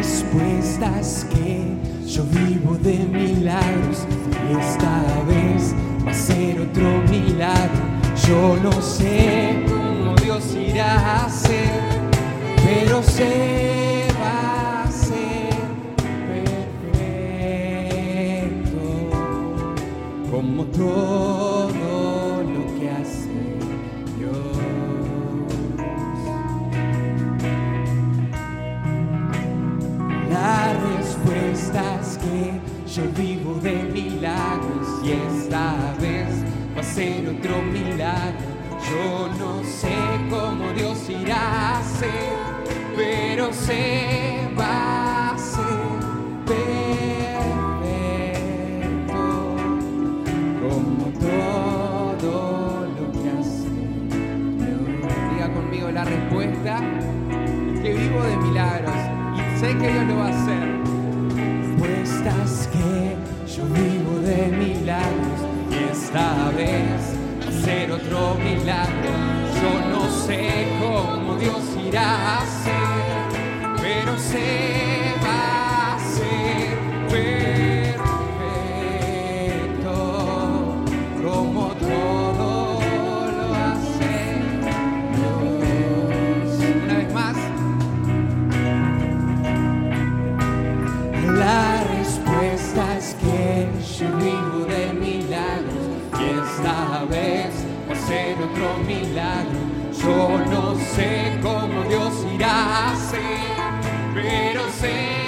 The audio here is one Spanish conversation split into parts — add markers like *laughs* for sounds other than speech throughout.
respuesta es que yo vivo de milagros y esta vez va a ser otro milagro. Yo no sé cómo Dios irá a hacer, pero se va a hacer perfecto como todo que yo vivo de milagros y esta vez va a ser otro milagro. Yo no sé cómo Dios irá a hacer, pero se va a hacer perfecto como todo lo que hace. Diga conmigo la respuesta, que vivo de milagros y sé que Dios lo va a yo vivo de milagros y esta vez ser otro milagro. Yo no sé cómo Dios irá a hacer, pero se ser otro milagro. Yo no sé cómo Dios irá a hacer, pero se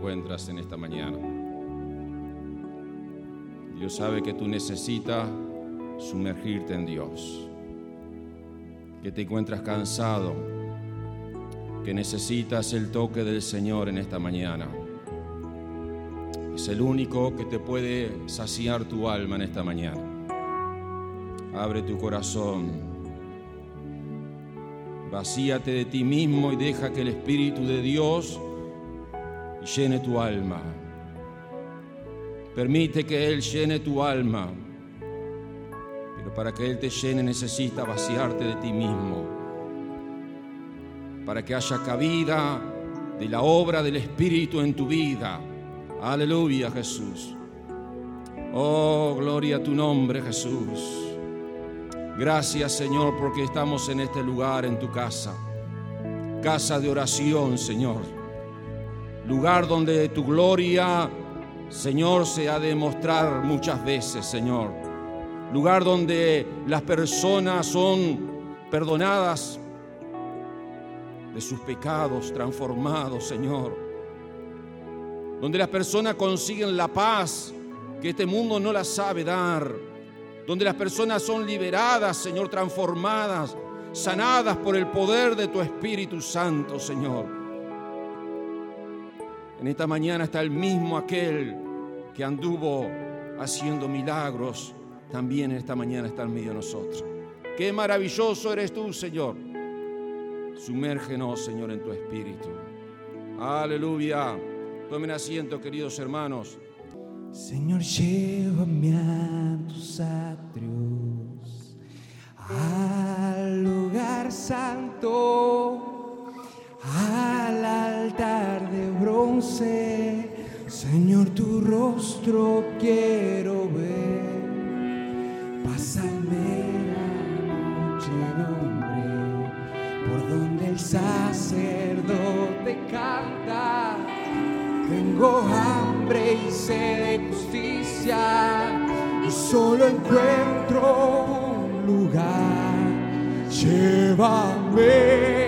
encuentras en esta mañana. Dios sabe que tú necesitas sumergirte en Dios. Que te encuentras cansado. Que necesitas el toque del Señor en esta mañana. Es el único que te puede saciar tu alma en esta mañana. Abre tu corazón. Vacíate de ti mismo y deja que el Espíritu de Dios llene tu alma. Permite que Él llene tu alma. Pero para que Él te llene necesita vaciarte de ti mismo. Para que haya cabida de la obra del Espíritu en tu vida. Aleluya Jesús. Oh, gloria a tu nombre Jesús. Gracias Señor porque estamos en este lugar, en tu casa. Casa de oración, Señor. Lugar donde tu gloria, Señor, se ha de mostrar muchas veces, Señor. Lugar donde las personas son perdonadas de sus pecados, transformados, Señor. Donde las personas consiguen la paz que este mundo no la sabe dar. Donde las personas son liberadas, Señor, transformadas, sanadas por el poder de tu Espíritu Santo, Señor. En esta mañana está el mismo aquel que anduvo haciendo milagros, también en esta mañana está en medio de nosotros. Qué maravilloso eres tú, Señor. Sumérgenos, Señor, en tu Espíritu. Aleluya. Tomen asiento, queridos hermanos. Señor, llévame a tus atrios, al lugar santo, Señor, tu rostro quiero ver. Pásame la noche, hombre, por donde el sacerdote canta. Tengo hambre y sed de justicia y solo encuentro un lugar. Llévame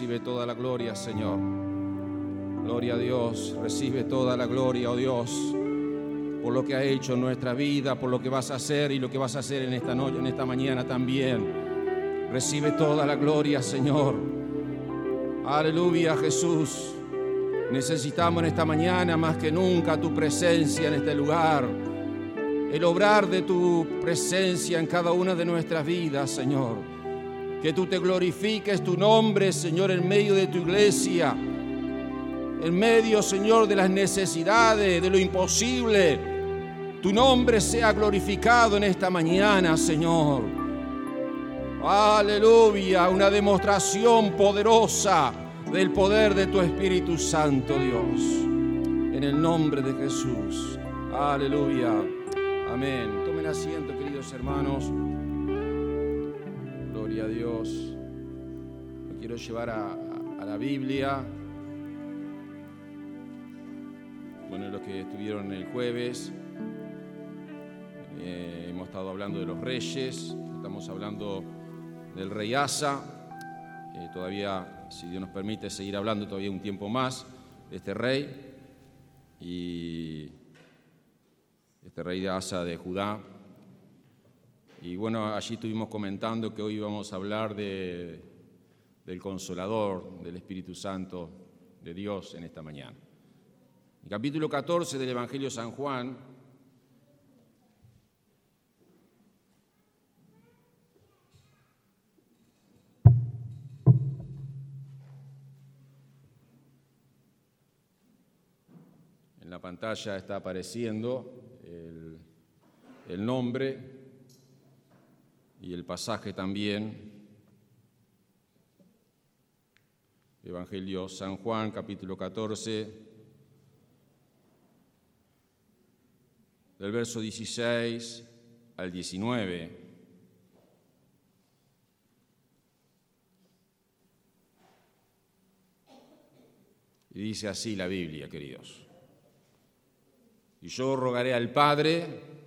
recibe toda la gloria, Señor. Gloria a Dios, recibe toda la gloria, oh Dios, por lo que ha hecho en nuestra vida, por lo que vas a hacer y lo que vas a hacer en esta noche, en esta mañana también. Recibe toda la gloria, Señor. Aleluya, Jesús. Necesitamos en esta mañana más que nunca tu presencia en este lugar. El obrar de tu presencia en cada una de nuestras vidas, Señor. Que tú te glorifiques tu nombre, Señor, en medio de tu iglesia. En medio, Señor, de las necesidades, de lo imposible. Tu nombre sea glorificado en esta mañana, Señor. Aleluya, una demostración poderosa del poder de tu Espíritu Santo, Dios. En el nombre de Jesús. Aleluya. Amén. Tomen asiento, queridos hermanos. Dios. Lo quiero llevar a, a la Biblia. Bueno, los que estuvieron el jueves, eh, hemos estado hablando de los reyes, estamos hablando del rey Asa. Eh, todavía, si Dios nos permite, seguir hablando todavía un tiempo más de este rey. Y este rey de Asa de Judá. Y bueno, allí estuvimos comentando que hoy vamos a hablar de, del consolador, del Espíritu Santo de Dios en esta mañana. Capítulo 14 del Evangelio de San Juan, en la pantalla está apareciendo el, el nombre y el pasaje también. Evangelio San Juan, capítulo 14, del verso 16 al 19. Y dice así la Biblia, queridos. Y yo rogaré al Padre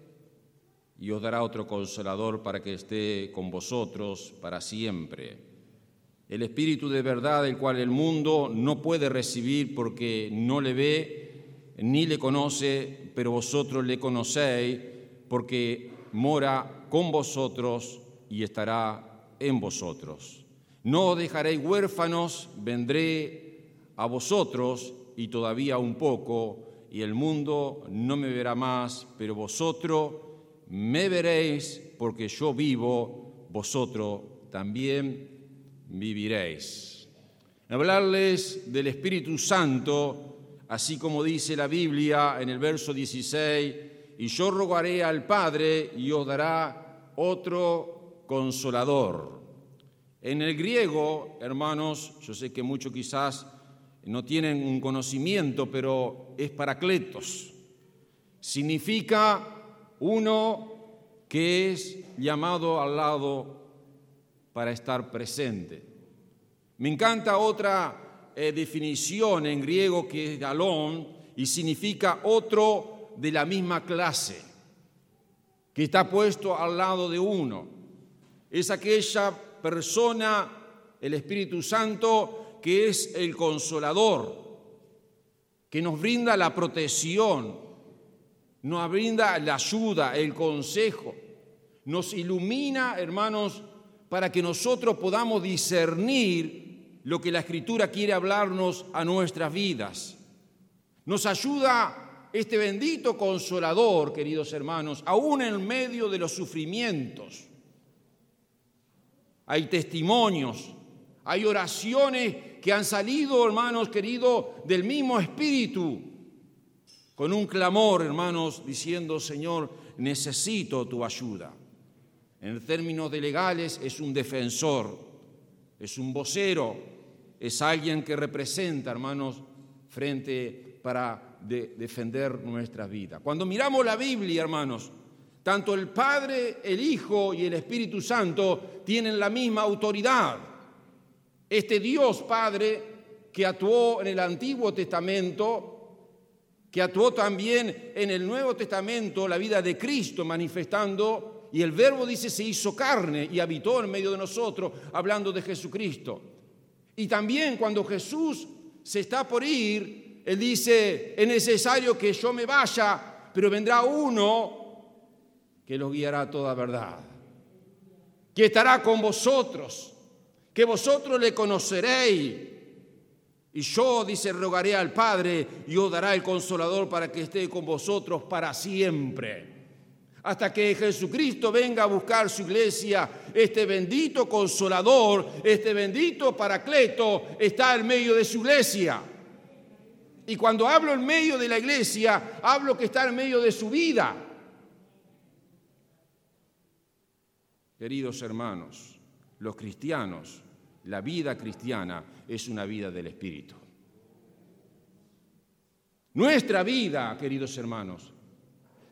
y os dará otro consolador para que esté con vosotros para siempre. El Espíritu de verdad, el cual el mundo no puede recibir porque no le ve ni le conoce, pero vosotros le conocéis porque mora con vosotros y estará en vosotros. No os dejaréis huérfanos, vendré a vosotros y todavía un poco, y el mundo no me verá más, pero vosotros me veréis porque yo vivo, vosotros también viviréis. Hablarles del Espíritu Santo, así como dice la Biblia en el verso 16, y yo rogaré al Padre y os dará otro consolador. En el griego, hermanos, yo sé que muchos quizás no tienen un conocimiento, pero es paracletos. Significa uno que es llamado al lado para estar presente. Me encanta otra eh, definición en griego que es galón y significa otro de la misma clase, que está puesto al lado de uno. Es aquella persona, el Espíritu Santo, que es el consolador, que nos brinda la protección, nos brinda la ayuda, el consejo, nos ilumina, hermanos, para que nosotros podamos discernir lo que la Escritura quiere hablarnos a nuestras vidas. Nos ayuda este bendito consolador, queridos hermanos, aún en medio de los sufrimientos. Hay testimonios, hay oraciones que han salido, hermanos queridos, del mismo Espíritu, con un clamor, hermanos, diciendo, Señor, necesito tu ayuda. En términos de legales es un defensor, es un vocero, es alguien que representa, hermanos, frente para defender nuestra vida. Cuando miramos la Biblia, hermanos, tanto el Padre, el Hijo y el Espíritu Santo tienen la misma autoridad. Este Dios Padre que actuó en el Antiguo Testamento, que actuó también en el Nuevo Testamento la vida de Cristo manifestando, y el verbo dice se hizo carne y habitó en medio de nosotros, hablando de Jesucristo. Y también cuando Jesús se está por ir, Él dice, es necesario que yo me vaya, pero vendrá uno que los guiará a toda verdad, que estará con vosotros, que vosotros le conoceréis. Y yo, dice, rogaré al Padre y os dará el consolador para que esté con vosotros para siempre. Hasta que Jesucristo venga a buscar su iglesia, este bendito consolador, este bendito paracleto está en medio de su iglesia. Y cuando hablo en medio de la iglesia, hablo que está en medio de su vida. Queridos hermanos, los cristianos, la vida cristiana es una vida del Espíritu. Nuestra vida, queridos hermanos,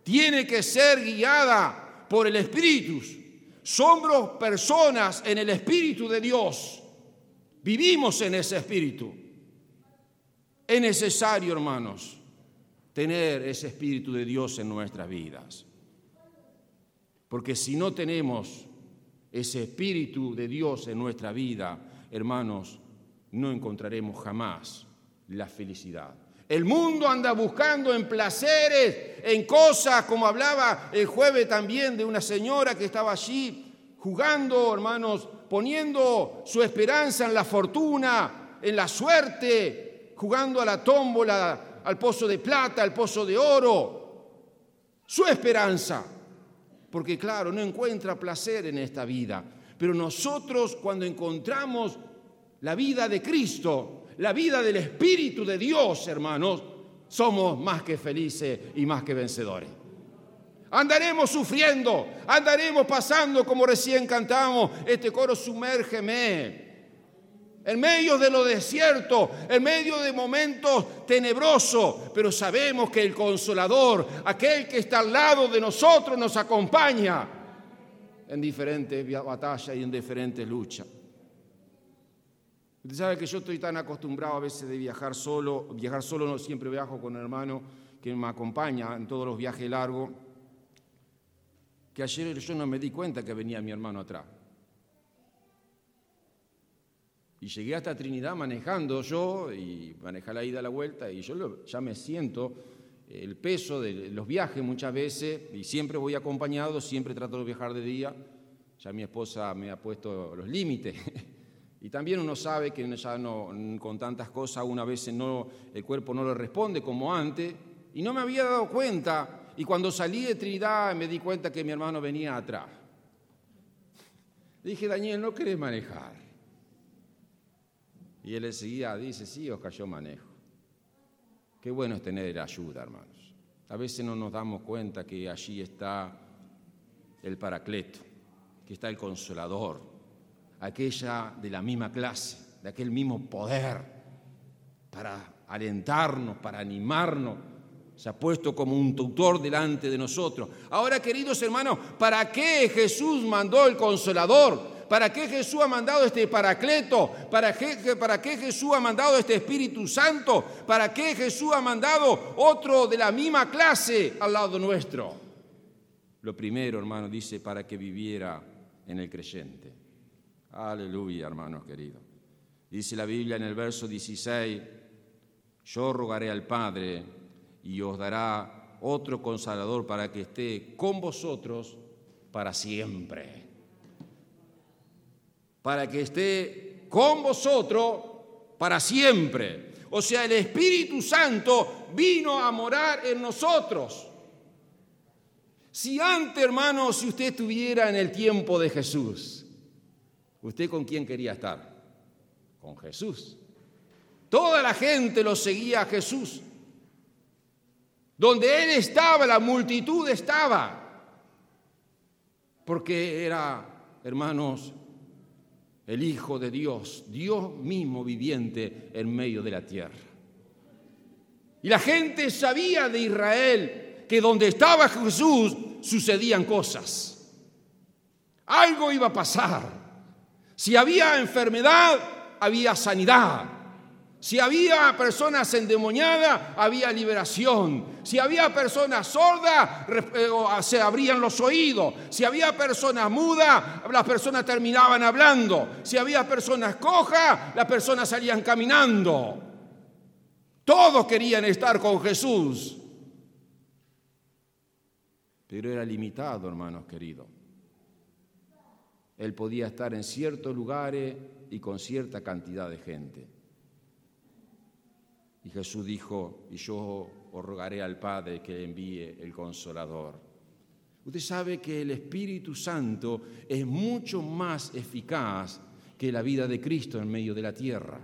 tiene que ser guiada por el Espíritu. Somos personas en el Espíritu de Dios. Vivimos en ese Espíritu. Es necesario, hermanos, tener ese Espíritu de Dios en nuestras vidas. Porque si no tenemos ese Espíritu de Dios en nuestra vida, hermanos, no encontraremos jamás la felicidad. El mundo anda buscando en placeres, en cosas, como hablaba el jueves también de una señora que estaba allí jugando, hermanos, poniendo su esperanza en la fortuna, en la suerte, jugando a la tómbola, al pozo de plata, al pozo de oro. Su esperanza porque claro, no encuentra placer en esta vida. Pero nosotros cuando encontramos la vida de Cristo, la vida del Espíritu de Dios, hermanos, somos más que felices y más que vencedores. Andaremos sufriendo, andaremos pasando como recién cantamos este coro, sumérgeme. En medio de lo desierto, en medio de momentos tenebrosos, pero sabemos que el consolador, aquel que está al lado de nosotros, nos acompaña en diferentes batallas y en diferentes luchas. Usted sabe que yo estoy tan acostumbrado a veces de viajar solo, viajar solo no siempre viajo con un hermano que me acompaña en todos los viajes largos que ayer yo no me di cuenta que venía mi hermano atrás. Y llegué hasta Trinidad manejando yo y manejé la ida la vuelta y yo ya me siento el peso de los viajes muchas veces y siempre voy acompañado, siempre trato de viajar de día. Ya mi esposa me ha puesto los límites. *laughs* Y también uno sabe que ya no, con tantas cosas una vez no, el cuerpo no le responde como antes. Y no me había dado cuenta y cuando salí de Trinidad me di cuenta que mi hermano venía atrás. dije, Daniel, ¿no querés manejar? Y él seguía, dice, sí, Oscar, yo manejo. Qué bueno es tener ayuda, hermanos. A veces no nos damos cuenta que allí está el paracleto, que está el consolador, aquella de la misma clase, de aquel mismo poder, para alentarnos, para animarnos, se ha puesto como un tutor delante de nosotros. Ahora, queridos hermanos, ¿para qué Jesús mandó el consolador? ¿Para qué Jesús ha mandado este paracleto? ¿Para qué, ¿Para qué Jesús ha mandado este Espíritu Santo? ¿Para qué Jesús ha mandado otro de la misma clase al lado nuestro? Lo primero, hermano, dice, para que viviera en el creyente. Aleluya, hermanos queridos. Dice la Biblia en el verso 16, yo rogaré al Padre y os dará otro consolador para que esté con vosotros para siempre. Para que esté con vosotros para siempre. O sea, el Espíritu Santo vino a morar en nosotros. Si antes, hermanos, si usted estuviera en el tiempo de Jesús, ¿usted con quién quería estar? Con Jesús. Toda la gente lo seguía a Jesús. Donde Él estaba, la multitud estaba. Porque era, hermanos, el Hijo de Dios, Dios mismo viviente en medio de la tierra. Y la gente sabía de Israel que donde estaba Jesús sucedían cosas. Algo iba a pasar. Si había enfermedad, había sanidad. Si había personas endemoniadas, había liberación. Si había personas sordas, eh, se abrían los oídos. Si había personas mudas, las personas terminaban hablando. Si había personas cojas, las personas salían caminando. Todos querían estar con Jesús. Pero era limitado, hermanos queridos. Él podía estar en ciertos lugares y con cierta cantidad de gente. Y Jesús dijo, y yo os rogaré al Padre que envíe el consolador. Usted sabe que el Espíritu Santo es mucho más eficaz que la vida de Cristo en medio de la tierra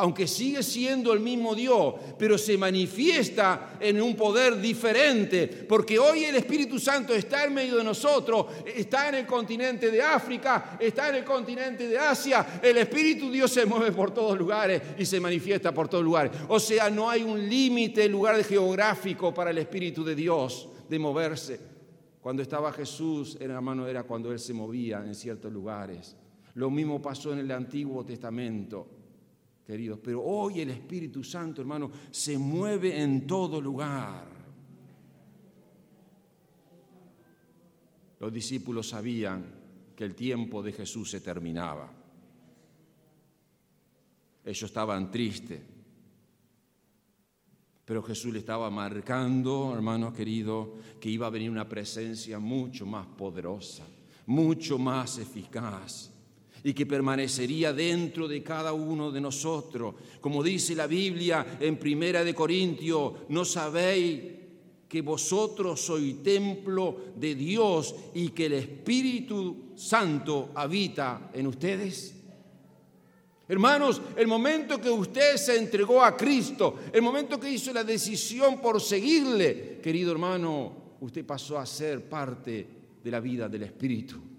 aunque sigue siendo el mismo Dios, pero se manifiesta en un poder diferente, porque hoy el Espíritu Santo está en medio de nosotros, está en el continente de África, está en el continente de Asia, el Espíritu Dios se mueve por todos lugares y se manifiesta por todos lugares. O sea, no hay un límite, lugar geográfico para el Espíritu de Dios de moverse. Cuando estaba Jesús, hermano, era cuando Él se movía en ciertos lugares. Lo mismo pasó en el Antiguo Testamento queridos, pero hoy el Espíritu Santo, hermano, se mueve en todo lugar. Los discípulos sabían que el tiempo de Jesús se terminaba. Ellos estaban tristes, pero Jesús le estaba marcando, hermano querido, que iba a venir una presencia mucho más poderosa, mucho más eficaz y que permanecería dentro de cada uno de nosotros. Como dice la Biblia en Primera de Corintios, ¿no sabéis que vosotros sois templo de Dios y que el Espíritu Santo habita en ustedes? Hermanos, el momento que usted se entregó a Cristo, el momento que hizo la decisión por seguirle, querido hermano, usted pasó a ser parte de la vida del Espíritu.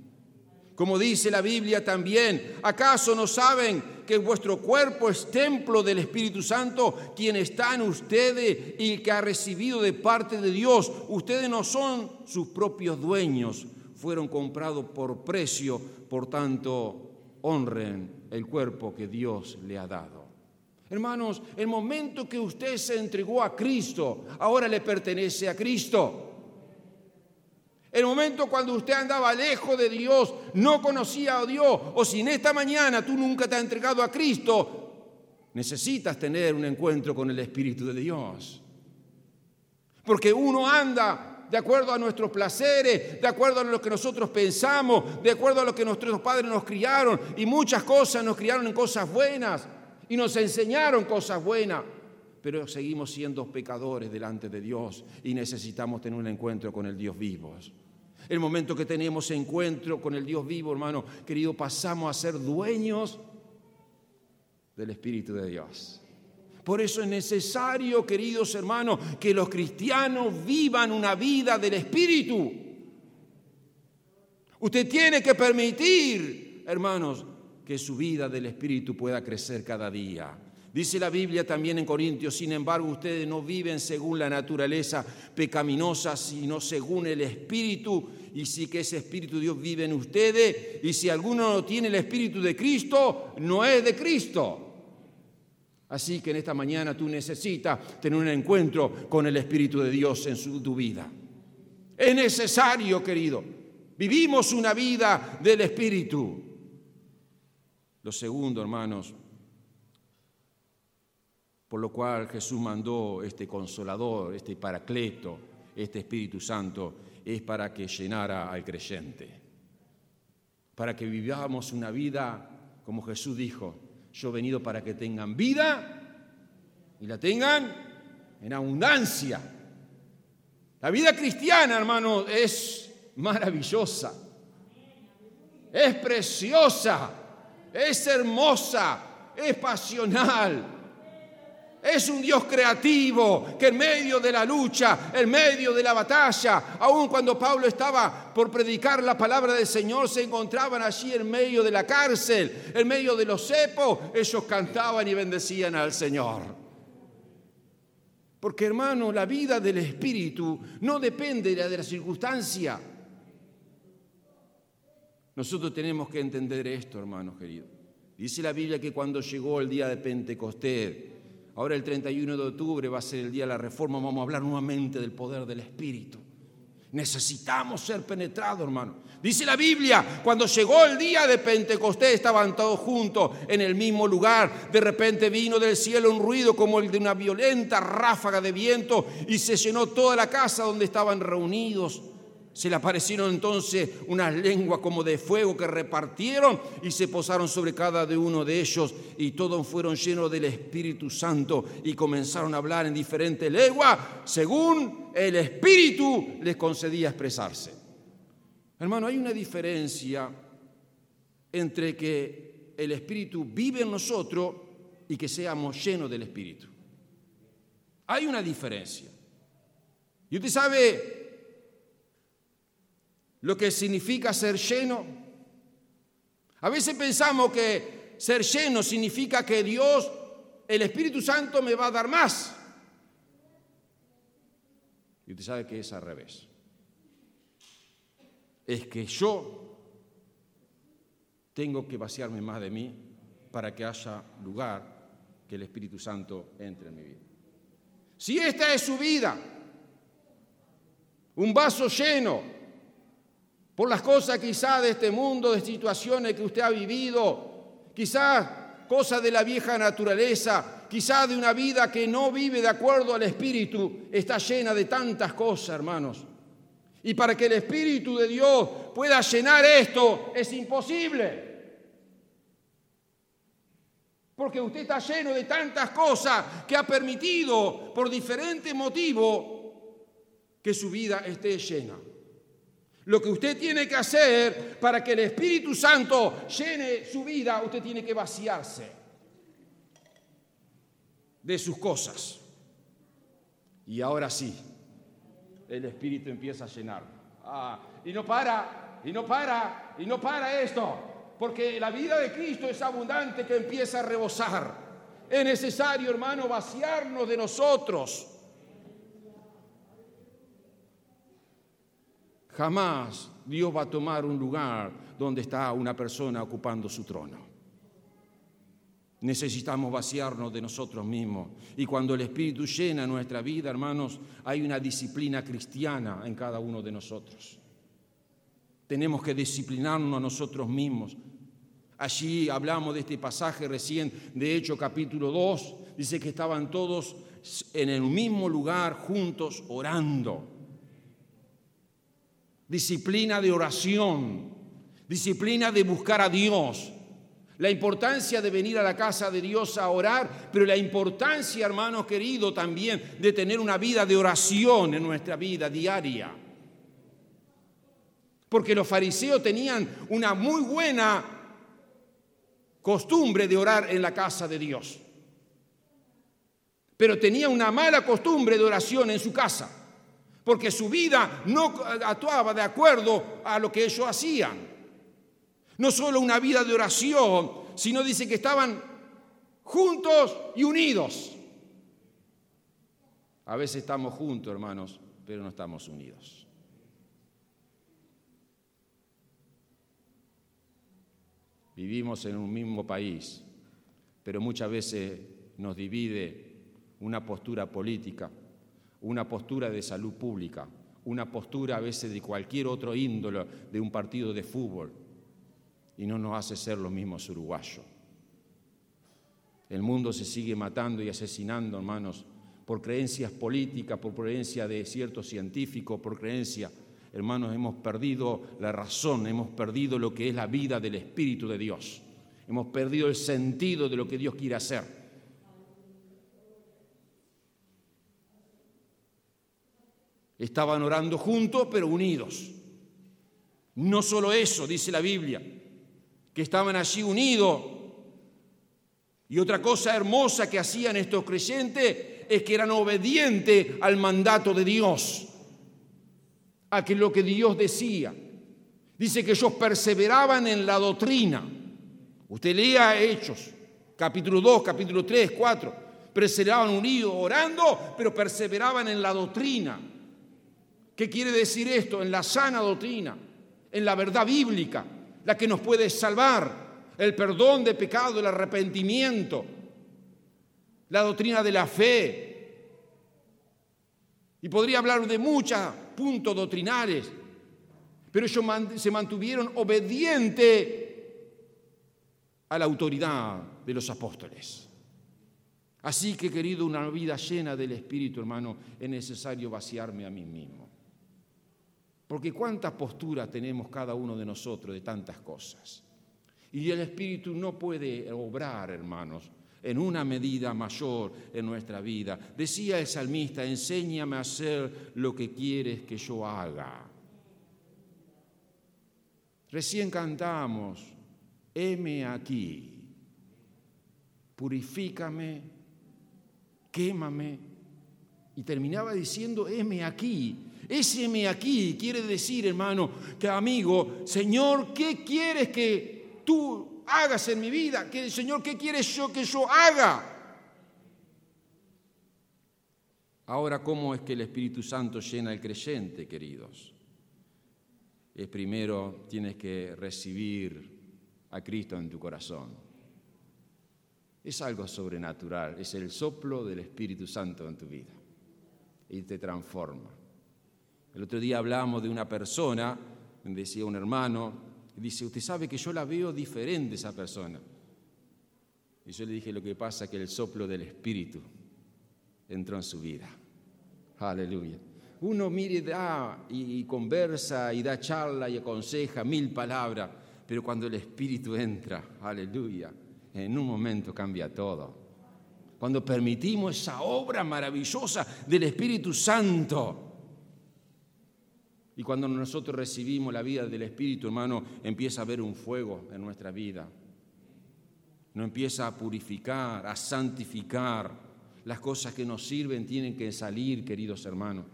Como dice la Biblia también, ¿acaso no saben que vuestro cuerpo es templo del Espíritu Santo, quien está en ustedes y que ha recibido de parte de Dios? Ustedes no son sus propios dueños, fueron comprados por precio, por tanto, honren el cuerpo que Dios le ha dado. Hermanos, el momento que usted se entregó a Cristo, ahora le pertenece a Cristo. El momento cuando usted andaba lejos de Dios, no conocía a Dios, o si en esta mañana tú nunca te has entregado a Cristo, necesitas tener un encuentro con el Espíritu de Dios. Porque uno anda de acuerdo a nuestros placeres, de acuerdo a lo que nosotros pensamos, de acuerdo a lo que nuestros padres nos criaron, y muchas cosas nos criaron en cosas buenas y nos enseñaron cosas buenas pero seguimos siendo pecadores delante de Dios y necesitamos tener un encuentro con el Dios vivo. El momento que tenemos encuentro con el Dios vivo, hermano, querido, pasamos a ser dueños del Espíritu de Dios. Por eso es necesario, queridos hermanos, que los cristianos vivan una vida del Espíritu. Usted tiene que permitir, hermanos, que su vida del Espíritu pueda crecer cada día. Dice la Biblia también en Corintios, sin embargo, ustedes no viven según la naturaleza pecaminosa, sino según el Espíritu. Y si que ese Espíritu Dios vive en ustedes, y si alguno no tiene el Espíritu de Cristo, no es de Cristo. Así que en esta mañana tú necesitas tener un encuentro con el Espíritu de Dios en su, tu vida. Es necesario, querido. Vivimos una vida del Espíritu. Lo segundo, hermanos, por lo cual Jesús mandó este consolador, este paracleto, este Espíritu Santo, es para que llenara al creyente, para que vivamos una vida, como Jesús dijo, yo he venido para que tengan vida y la tengan en abundancia. La vida cristiana, hermano, es maravillosa, es preciosa, es hermosa, es pasional es un Dios creativo que en medio de la lucha, en medio de la batalla, aun cuando Pablo estaba por predicar la palabra del Señor, se encontraban allí en medio de la cárcel, en medio de los cepos, ellos cantaban y bendecían al Señor. Porque hermano, la vida del Espíritu no depende de la circunstancia. Nosotros tenemos que entender esto, hermanos queridos. Dice la Biblia que cuando llegó el día de Pentecostés, Ahora el 31 de octubre va a ser el día de la reforma, vamos a hablar nuevamente del poder del Espíritu. Necesitamos ser penetrados, hermano. Dice la Biblia, cuando llegó el día de Pentecostés estaban todos juntos en el mismo lugar. De repente vino del cielo un ruido como el de una violenta ráfaga de viento y se llenó toda la casa donde estaban reunidos. Se le aparecieron entonces unas lenguas como de fuego que repartieron y se posaron sobre cada uno de ellos y todos fueron llenos del Espíritu Santo y comenzaron a hablar en diferentes lenguas según el Espíritu les concedía expresarse. Hermano, hay una diferencia entre que el Espíritu vive en nosotros y que seamos llenos del Espíritu. Hay una diferencia. Y usted sabe lo que significa ser lleno. A veces pensamos que ser lleno significa que Dios, el Espíritu Santo, me va a dar más. Y usted sabe que es al revés. Es que yo tengo que vaciarme más de mí para que haya lugar que el Espíritu Santo entre en mi vida. Si esta es su vida, un vaso lleno, por las cosas quizás de este mundo, de situaciones que usted ha vivido, quizás cosas de la vieja naturaleza, quizás de una vida que no vive de acuerdo al Espíritu, está llena de tantas cosas, hermanos. Y para que el Espíritu de Dios pueda llenar esto, es imposible. Porque usted está lleno de tantas cosas que ha permitido, por diferentes motivos, que su vida esté llena. Lo que usted tiene que hacer para que el Espíritu Santo llene su vida, usted tiene que vaciarse de sus cosas. Y ahora sí, el Espíritu empieza a llenar. Ah, y no para, y no para, y no para esto, porque la vida de Cristo es abundante que empieza a rebosar. Es necesario, hermano, vaciarnos de nosotros. Jamás Dios va a tomar un lugar donde está una persona ocupando su trono. Necesitamos vaciarnos de nosotros mismos. Y cuando el Espíritu llena nuestra vida, hermanos, hay una disciplina cristiana en cada uno de nosotros. Tenemos que disciplinarnos a nosotros mismos. Allí hablamos de este pasaje recién, de hecho capítulo 2, dice que estaban todos en el mismo lugar juntos orando. Disciplina de oración, disciplina de buscar a Dios, la importancia de venir a la casa de Dios a orar, pero la importancia, hermanos queridos, también de tener una vida de oración en nuestra vida diaria. Porque los fariseos tenían una muy buena costumbre de orar en la casa de Dios. Pero tenía una mala costumbre de oración en su casa, porque su vida no actuaba de acuerdo a lo que ellos hacían. No solo una vida de oración, sino dice que estaban juntos y unidos. A veces estamos juntos, hermanos, pero no estamos unidos. Vivimos en un mismo país, pero muchas veces nos divide una postura política, una postura de salud pública, una postura a veces de cualquier otro índole de un partido de fútbol, y no nos hace ser los mismos uruguayos. El mundo se sigue matando y asesinando, hermanos, por creencias políticas, por creencias de ciertos científicos, por creencias, hermanos, hemos perdido la razón, hemos perdido lo que es la vida del Espíritu de Dios. Hemos perdido el sentido de lo que Dios quiere hacer. Estaban orando juntos, pero unidos. No solo eso, dice la Biblia, que estaban allí unidos. Y otra cosa hermosa que hacían estos creyentes es que eran obedientes al mandato de Dios, a que lo que Dios decía. Dice que ellos perseveraban en la doctrina. Usted lea Hechos, capítulo 2, capítulo 3, 4. Perseveraban unidos orando, pero perseveraban en la doctrina. ¿Qué quiere decir esto? En la sana doctrina, en la verdad bíblica la que nos puede salvar, el perdón de pecado, el arrepentimiento, la doctrina de la fe. Y podría hablar de muchos puntos doctrinales, pero ellos se mantuvieron obedientes a la autoridad de los apóstoles. Así que, querido, una vida llena del Espíritu, hermano, es necesario vaciarme a mí mismo. Porque cuántas posturas tenemos cada uno de nosotros de tantas cosas. Y el Espíritu no puede obrar, hermanos, en una medida mayor en nuestra vida. Decía el salmista, enséñame a hacer lo que quieres que yo haga. Recién cantamos, heme aquí, purifícame, quémame. Y terminaba diciendo, heme aquí, ese aquí quiere decir, hermano, que amigo, Señor, ¿qué quieres que tú hagas en mi vida? ¿Qué, Señor, ¿qué quieres yo que yo haga? Ahora, ¿cómo es que el Espíritu Santo llena al creyente, queridos? Es primero, tienes que recibir a Cristo en tu corazón. Es algo sobrenatural, es el soplo del Espíritu Santo en tu vida y te transforma. El otro día hablábamos de una persona, decía un hermano, dice, usted sabe que yo la veo diferente esa persona. Y yo le dije, lo que pasa es que el soplo del Espíritu entró en su vida. Aleluya. Uno mire, da y, conversa y da charla y aconseja mil palabras, pero cuando el Espíritu entra, aleluya, en un momento cambia todo. Cuando permitimos esa obra maravillosa del Espíritu Santo, y cuando nosotros recibimos la vida del Espíritu, hermano, empieza a haber un fuego en nuestra vida. Nos empieza a purificar, a santificar. Las cosas que nos sirven tienen que salir, queridos hermanos.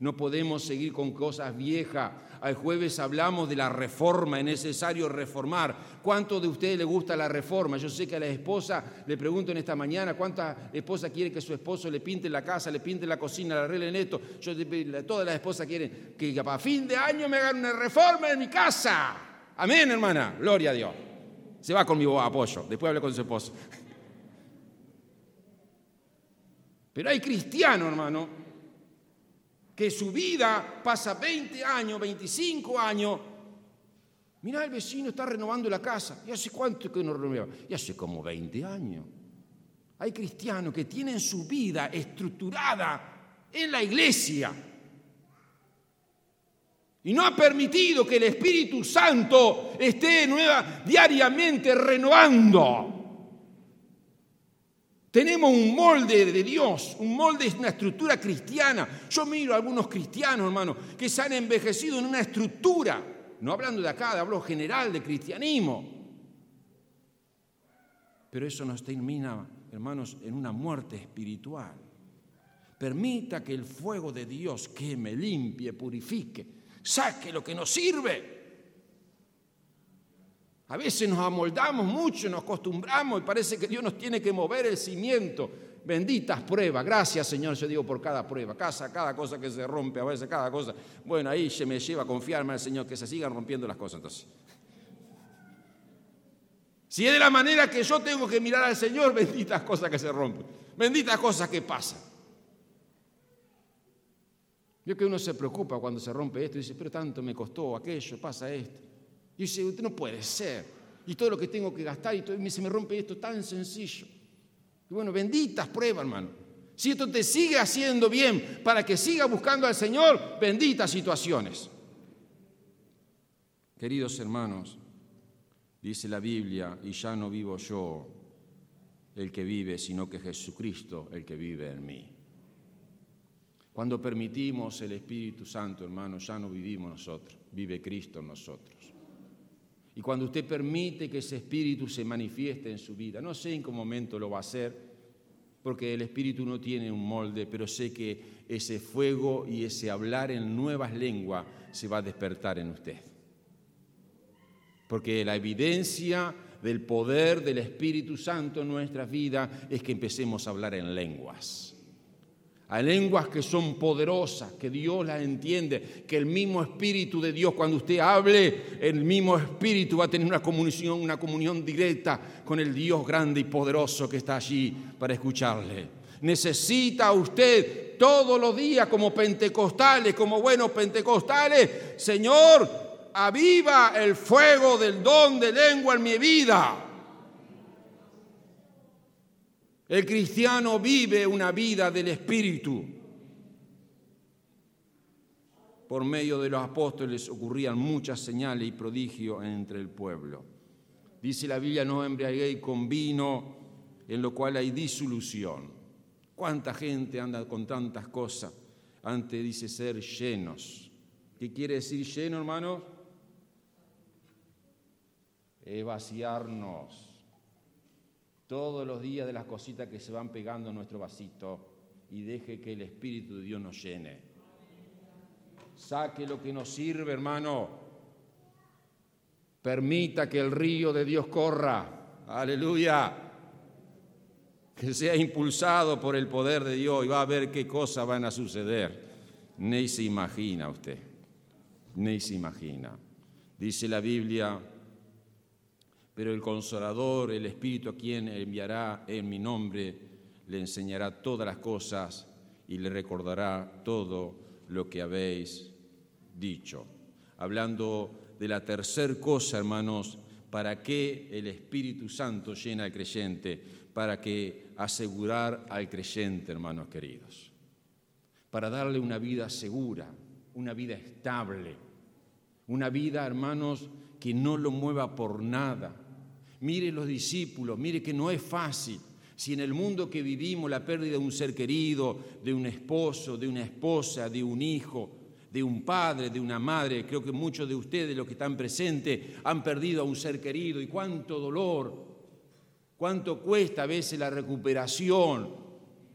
No podemos seguir con cosas viejas. Al jueves hablamos de la reforma, es necesario reformar. ¿Cuánto de ustedes le gusta la reforma? Yo sé que a la esposa, le pregunto en esta mañana, ¿cuánta esposa quiere que su esposo le pinte la casa, le pinte la cocina, le arreglen esto? Yo, todas las esposas quieren que para fin de año me hagan una reforma en mi casa. Amén, hermana. Gloria a Dios. Se va con mi apoyo. Después hable con su esposo. Pero hay cristianos, hermano, que su vida pasa 20 años, 25 años. Mira, el vecino está renovando la casa. ¿Y hace cuánto que no renueva? Y hace como 20 años. Hay cristianos que tienen su vida estructurada en la iglesia. Y no ha permitido que el Espíritu Santo esté nueva, diariamente renovando. Tenemos un molde de Dios, un molde es una estructura cristiana. Yo miro a algunos cristianos, hermano, que se han envejecido en una estructura, no hablando de acá, hablo general de cristianismo. Pero eso nos termina, hermanos, en una muerte espiritual. Permita que el fuego de Dios queme, limpie, purifique, saque lo que nos sirve a veces nos amoldamos mucho, nos acostumbramos y parece que Dios nos tiene que mover el cimiento. Benditas pruebas, gracias Señor, yo digo por cada prueba, cada, cada cosa que se rompe, a veces cada cosa. Bueno, ahí se me lleva a confiarme al Señor que se sigan rompiendo las cosas entonces. Si es de la manera que yo tengo que mirar al Señor, *laughs* benditas cosas que se rompen, benditas cosas que pasan. Yo que uno se preocupa cuando se rompe esto y dice, pero tanto me costó aquello, pasa esto. Y dice, usted no puede ser. Y todo lo que tengo que gastar y todo, se me rompe esto tan sencillo. Y bueno, benditas pruebas, hermano. Si esto te sigue haciendo bien para que siga buscando al Señor, benditas situaciones. Queridos hermanos, dice la Biblia, y ya no vivo yo el que vive, sino que Jesucristo el que vive en mí. Cuando permitimos el Espíritu Santo, hermano, ya no vivimos nosotros, vive Cristo en nosotros. Y cuando usted permite que ese espíritu se manifieste en su vida, no sé en qué momento lo va a hacer, porque el espíritu no tiene un molde, pero sé que ese fuego y ese hablar en nuevas lenguas se va a despertar en usted. Porque la evidencia del poder del Espíritu Santo en nuestras vidas es que empecemos a hablar en lenguas. Hay lenguas que son poderosas, que Dios las entiende, que el mismo Espíritu de Dios, cuando usted hable, el mismo Espíritu va a tener una comunión, una comunión directa con el Dios grande y poderoso que está allí para escucharle. Necesita usted todos los días como pentecostales, como buenos pentecostales, Señor, aviva el fuego del don de lengua en mi vida. El cristiano vive una vida del Espíritu. Por medio de los apóstoles ocurrían muchas señales y prodigios entre el pueblo. Dice la Biblia, no embriaguéis con vino, en lo cual hay disolución. ¿Cuánta gente anda con tantas cosas? Antes dice ser llenos. ¿Qué quiere decir lleno, hermanos? Es vaciarnos todos los días de las cositas que se van pegando en nuestro vasito y deje que el Espíritu de Dios nos llene. Saque lo que nos sirve, hermano. Permita que el río de Dios corra. Aleluya. Que sea impulsado por el poder de Dios y va a ver qué cosas van a suceder. Ni se imagina usted. Ni se imagina. Dice la Biblia pero el consolador, el Espíritu a quien enviará en mi nombre, le enseñará todas las cosas y le recordará todo lo que habéis dicho. Hablando de la tercer cosa, hermanos, ¿para qué el Espíritu Santo llena al creyente? Para que asegurar al creyente, hermanos queridos. Para darle una vida segura, una vida estable, una vida, hermanos, que no lo mueva por nada, Mire los discípulos, mire que no es fácil. Si en el mundo que vivimos la pérdida de un ser querido, de un esposo, de una esposa, de un hijo, de un padre, de una madre, creo que muchos de ustedes, los que están presentes, han perdido a un ser querido y cuánto dolor, cuánto cuesta a veces la recuperación.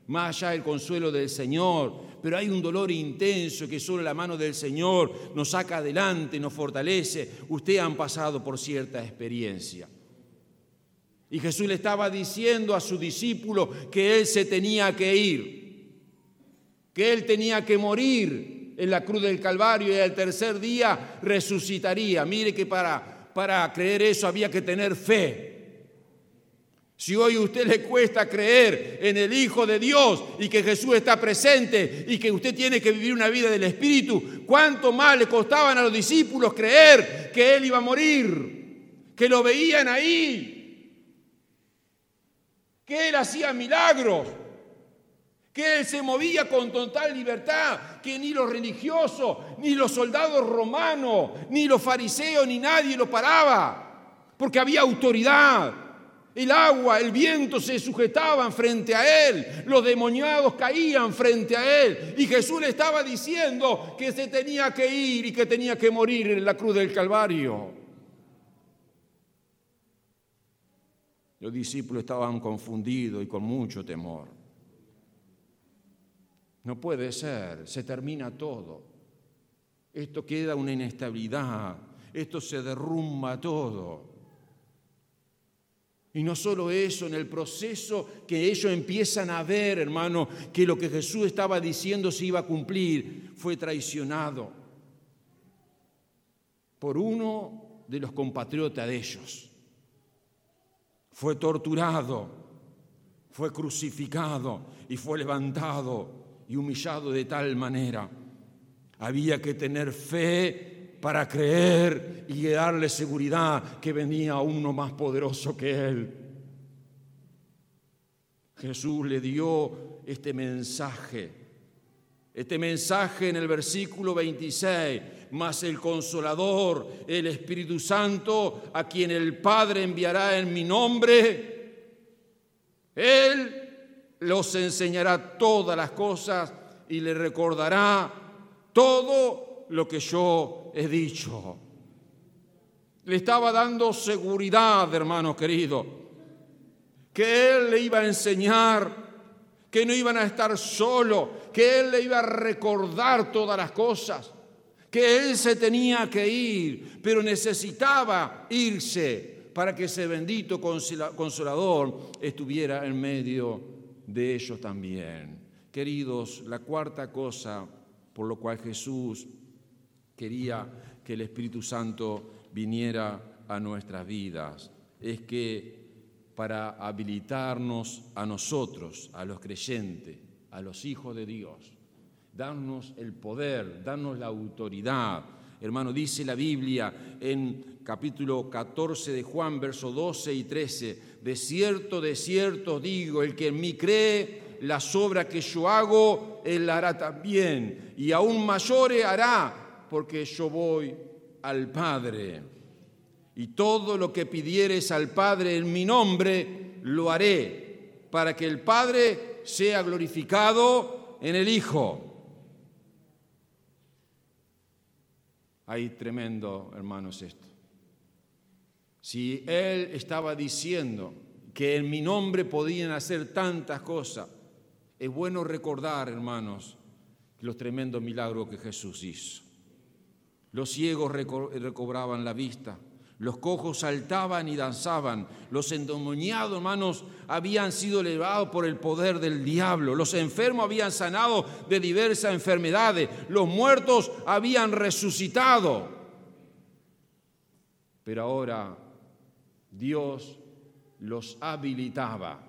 más allá del consuelo del Señor, pero hay un dolor intenso que solo la mano del Señor nos saca adelante, nos fortalece. Ustedes han pasado por cierta experiencia. Y Jesús le estaba diciendo a su discípulo que él se tenía que ir, que él tenía que morir en la cruz del Calvario y al tercer día resucitaría. Mire que para, para creer eso había que tener fe. Si hoy a usted le cuesta creer en el Hijo de Dios y que Jesús está presente y que usted tiene que vivir una vida del Espíritu, ¿cuánto más le costaban a los discípulos creer que Él iba a morir? Que lo veían ahí, que Él hacía milagros, que Él se movía con total libertad, que ni los religiosos, ni los soldados romanos, ni los fariseos, ni nadie lo paraba, porque había autoridad. El agua, el viento se sujetaban frente a él, los demoniados caían frente a él y Jesús le estaba diciendo que se tenía que ir y que tenía que morir en la cruz del Calvario. Los discípulos estaban confundidos y con mucho temor. No puede ser, se termina todo. Esto queda una inestabilidad, esto se derrumba todo. Y no solo eso, en el proceso que ellos empiezan a ver, hermano, que lo que Jesús estaba diciendo se iba a cumplir, fue traicionado por uno de los compatriotas de ellos. Fue torturado, fue crucificado y fue levantado y humillado de tal manera. Había que tener fe para creer y darle seguridad que venía uno más poderoso que él. Jesús le dio este mensaje, este mensaje en el versículo 26, más el consolador, el Espíritu Santo, a quien el Padre enviará en mi nombre, Él los enseñará todas las cosas y le recordará todo lo que yo he dicho. Le estaba dando seguridad, hermano querido, que Él le iba a enseñar, que no iban a estar solo, que Él le iba a recordar todas las cosas, que Él se tenía que ir, pero necesitaba irse para que ese bendito consolador estuviera en medio de ellos también. Queridos, la cuarta cosa por lo cual Jesús quería que el Espíritu Santo viniera a nuestras vidas. Es que para habilitarnos a nosotros, a los creyentes, a los hijos de Dios, darnos el poder, darnos la autoridad. Hermano, dice la Biblia en capítulo 14 de Juan, versos 12 y 13, de cierto, de cierto digo, el que en mí cree, las obras que yo hago, él hará también, y aún mayores hará porque yo voy al Padre. Y todo lo que pidieres al Padre en mi nombre, lo haré, para que el Padre sea glorificado en el Hijo. Ahí tremendo, hermanos, esto. Si Él estaba diciendo que en mi nombre podían hacer tantas cosas, es bueno recordar, hermanos, los tremendos milagros que Jesús hizo. Los ciegos recobraban la vista, los cojos saltaban y danzaban, los endemoniados, hermanos, habían sido elevados por el poder del diablo, los enfermos habían sanado de diversas enfermedades, los muertos habían resucitado. Pero ahora Dios los habilitaba,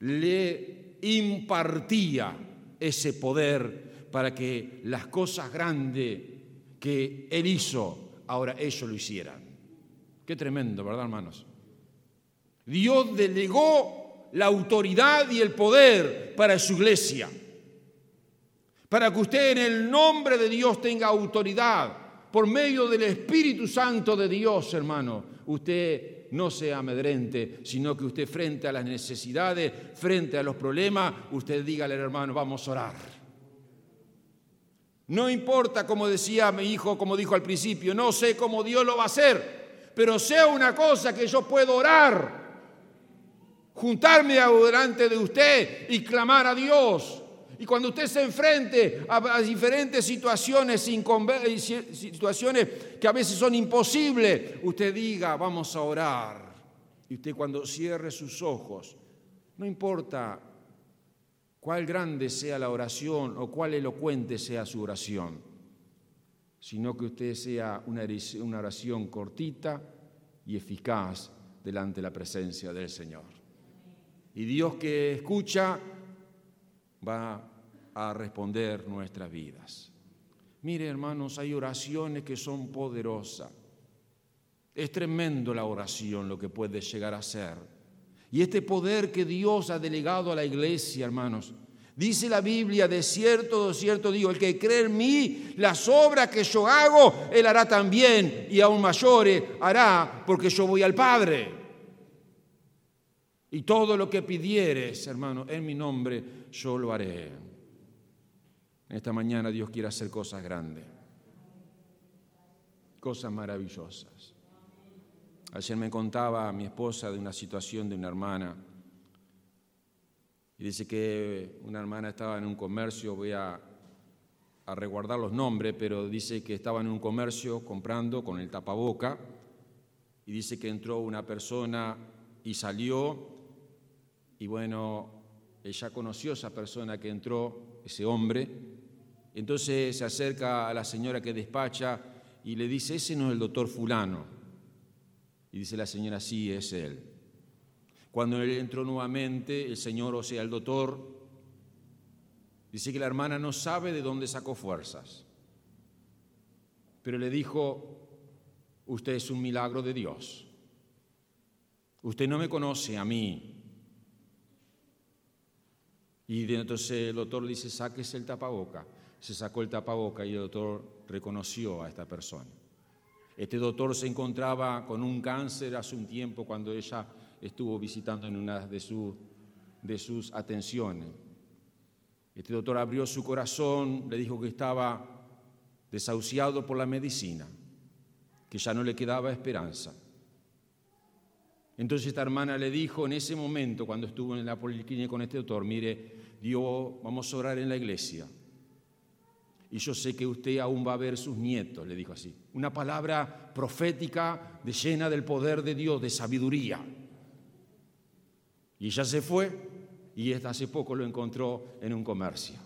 le impartía ese poder para que las cosas grandes que Él hizo, ahora ellos lo hicieran. Qué tremendo, ¿verdad, hermanos? Dios delegó la autoridad y el poder para su iglesia. Para que usted en el nombre de Dios tenga autoridad por medio del Espíritu Santo de Dios, hermano. Usted no sea amedrente, sino que usted frente a las necesidades, frente a los problemas, usted dígale, hermano, vamos a orar. No importa, como decía mi hijo, como dijo al principio, no sé cómo Dios lo va a hacer, pero sea una cosa que yo puedo orar. juntarme delante de usted y clamar a Dios. Y cuando usted se enfrente a, diferentes situaciones, situaciones que a veces son imposibles, usted diga, vamos a orar. Y usted cuando cierre sus ojos, no importa cuál grande sea la oración o cuál elocuente sea su oración, sino que usted sea una oración cortita y eficaz delante de la presencia del Señor. Y Dios que escucha va a responder nuestras vidas. Mire, hermanos, hay oraciones que son poderosas. Es tremendo la oración lo que puede llegar a ser. Y este poder que Dios ha delegado a la iglesia, hermanos, dice la Biblia, de cierto, de cierto digo, el que cree en mí, las obras que yo hago, él hará también, y aún mayores hará, porque yo voy al Padre. Y todo lo que pidieres, hermano, en mi nombre, yo lo haré. Esta mañana Dios quiere hacer cosas grandes, cosas maravillosas. Ayer me contaba mi esposa de una situación de una hermana. Y dice que una hermana estaba en un comercio, voy a, a reguardar los nombres, pero dice que estaba en un comercio comprando con el tapaboca. Y dice que entró una persona y salió y bueno, ella conoció a esa persona que entró, ese hombre. Entonces se acerca a la señora que despacha y le dice, ese no es el doctor fulano. Y dice la señora, sí, es él. Cuando él entró nuevamente, el señor, o sea, el doctor, dice que la hermana no sabe de dónde sacó fuerzas. Pero le dijo, usted es un milagro de Dios. Usted no me conoce a mí, y entonces el doctor le dice, sáquese el tapaboca. Se sacó el tapaboca y el doctor reconoció a esta persona. Este doctor se encontraba con un cáncer hace un tiempo cuando ella estuvo visitando en una de, de sus atenciones. Este doctor abrió su corazón, le dijo que estaba desahuciado por la medicina, que ya no le quedaba esperanza. Entonces esta hermana le dijo en ese momento, cuando estuvo en la policlínica con este doctor, mire, Dios, vamos a orar en la iglesia. Y yo sé que usted aún va a ver sus nietos, le dijo así. Una palabra profética de llena del poder de Dios, de sabiduría. Y ella se fue y hace poco lo encontró en un comercio.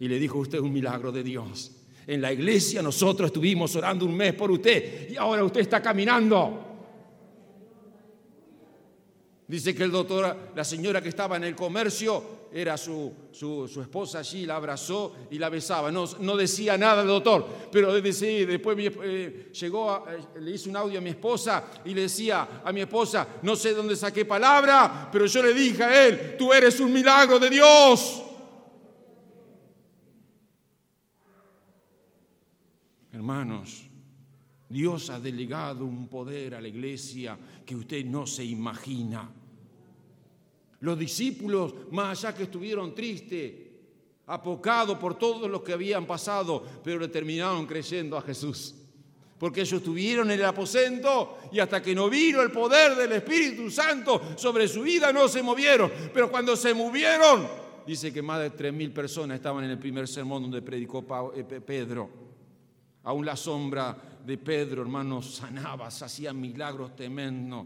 Y le dijo, usted un milagro de Dios. En la iglesia nosotros estuvimos orando un mes por usted y ahora usted está caminando. Dice que el doctor, la señora que estaba en el comercio, era su, su, esposa allí, la abrazó y la besaba. No, no decía nada el doctor, pero después eh, llegó, eh, le hice un audio a mi esposa y le decía a mi esposa, no sé dónde saqué palabra, pero yo le dije a él, tú eres un milagro de Dios. Hermanos, Dios ha delegado un poder a la iglesia que usted no se imagina. Los discípulos, más allá que estuvieron tristes, apocados por todo lo que habían pasado, pero le terminaron creyendo a Jesús. Porque ellos estuvieron en el aposento y hasta que no vino el poder del Espíritu Santo sobre su vida no se movieron. Pero cuando se movieron, dice que más de tres mil personas estaban en el primer sermón donde predicó eh, Pedro. Aún la sombra de Pedro, hermanos, sanaba, hacía milagros tremendos.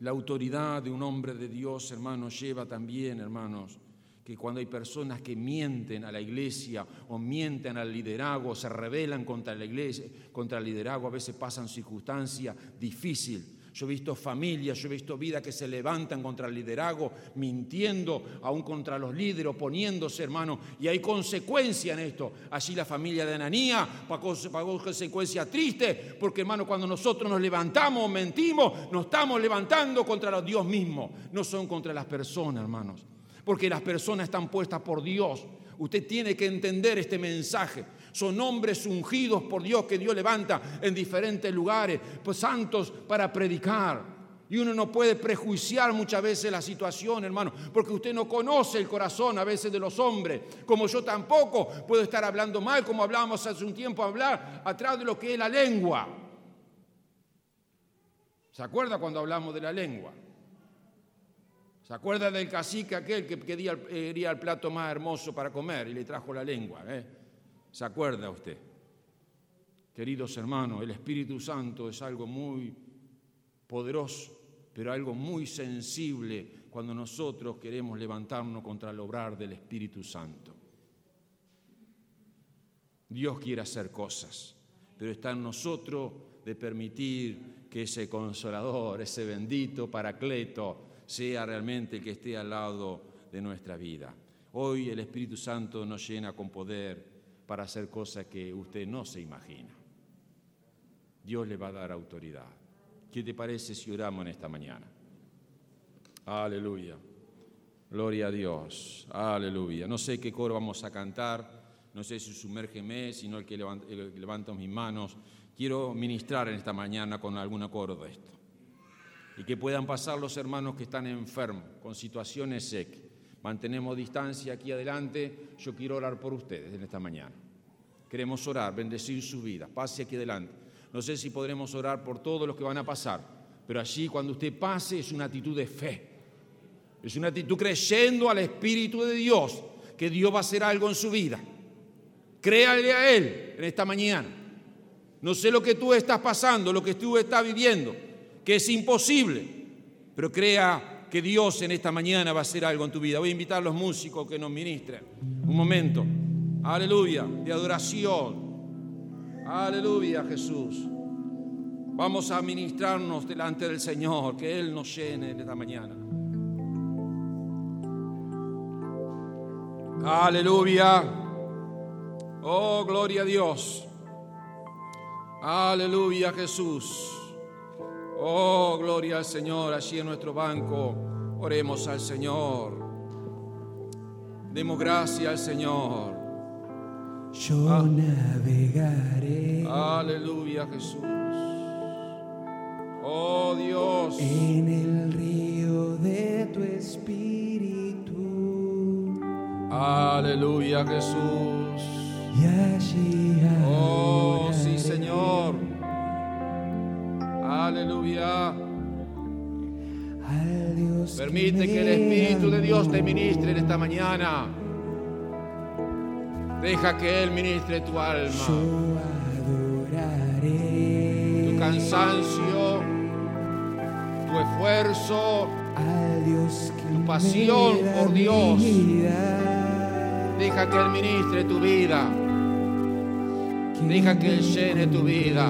La autoridad de un hombre de Dios, hermanos, lleva también, hermanos, que cuando hay personas que mienten a la iglesia o mienten al liderazgo, se rebelan contra la iglesia, contra el liderazgo, a veces pasan circunstancias difíciles yo he visto familias, yo he visto vidas que se levantan contra el liderazgo, mintiendo aún contra los líderes, oponiéndose, hermano. Y hay consecuencia en esto. Allí la familia de Ananía pagó, pagó consecuencias tristes, porque, hermano, cuando nosotros nos levantamos, mentimos, nos estamos levantando contra Dios mismo. No son contra las personas, hermanos. Porque las personas están puestas por Dios. Usted tiene que entender este mensaje. Son hombres ungidos por Dios que Dios levanta en diferentes lugares, pues santos para predicar. Y uno no puede prejuiciar muchas veces la situación, hermano, porque usted no conoce el corazón a veces de los hombres, como yo tampoco puedo estar hablando mal, como hablábamos hace un tiempo, hablar atrás de lo que es la lengua. ¿Se acuerda cuando hablamos de la lengua? ¿Se acuerda del cacique aquel que quería, quería el plato más hermoso para comer y le trajo la lengua? eh? ¿Se acuerda usted? Queridos hermanos, el Espíritu Santo es algo muy poderoso, pero algo muy sensible cuando nosotros queremos levantarnos contra el obrar del Espíritu Santo. Dios quiere hacer cosas, pero está en nosotros de permitir que ese consolador, ese bendito paracleto, sea realmente el que esté al lado de nuestra vida. Hoy el Espíritu Santo nos llena con poder para hacer cosas que usted no se imagina. Dios le va a dar autoridad. ¿Qué te parece si oramos en esta mañana? Aleluya. Gloria a Dios. Aleluya. No sé qué coro vamos a cantar. No sé si sumérgeme, sino el que levanta, mis manos. Quiero ministrar en esta mañana con algún coro de esto. Y que puedan pasar los hermanos que están enfermos, con situaciones secas. Mantenemos distancia aquí adelante. Yo quiero orar por ustedes en esta mañana. Queremos orar, bendecir su vida. Pase aquí adelante. No sé si podremos orar por todos los que van a pasar, pero allí cuando usted pase es una actitud de fe. Es una actitud creyendo al Espíritu de Dios, que Dios va a hacer algo en su vida. Créale a Él en esta mañana. No sé lo que tú estás pasando, lo que tú estás viviendo, que es imposible, pero crea que Dios en esta mañana va a hacer algo en tu vida. Voy a invitar a los músicos que nos ministren. Un momento. Aleluya, de adoración. Aleluya, Jesús. Vamos a ministrarnos delante del Señor, que Él nos llene en esta mañana. Aleluya. Oh, gloria a Dios. Aleluya, Jesús. Oh, gloria al Señor. Allí en nuestro banco, oremos al Señor. Demos gracias al Señor. Yo Ah. navegaré Aleluya, Jesús. Oh, Dios. en el río de tu espíritu Aleluya, Jesús. y allí Oh, sí, Señor. Aleluya. Permite que el Espíritu de Dios te ministre en esta mañana. Deja que Él ministre tu Yo alma, adoraré tu cansancio, tu esfuerzo. tu pasión por Dios. Deja que Él ministre tu vida. Deja que Él llene tu vida.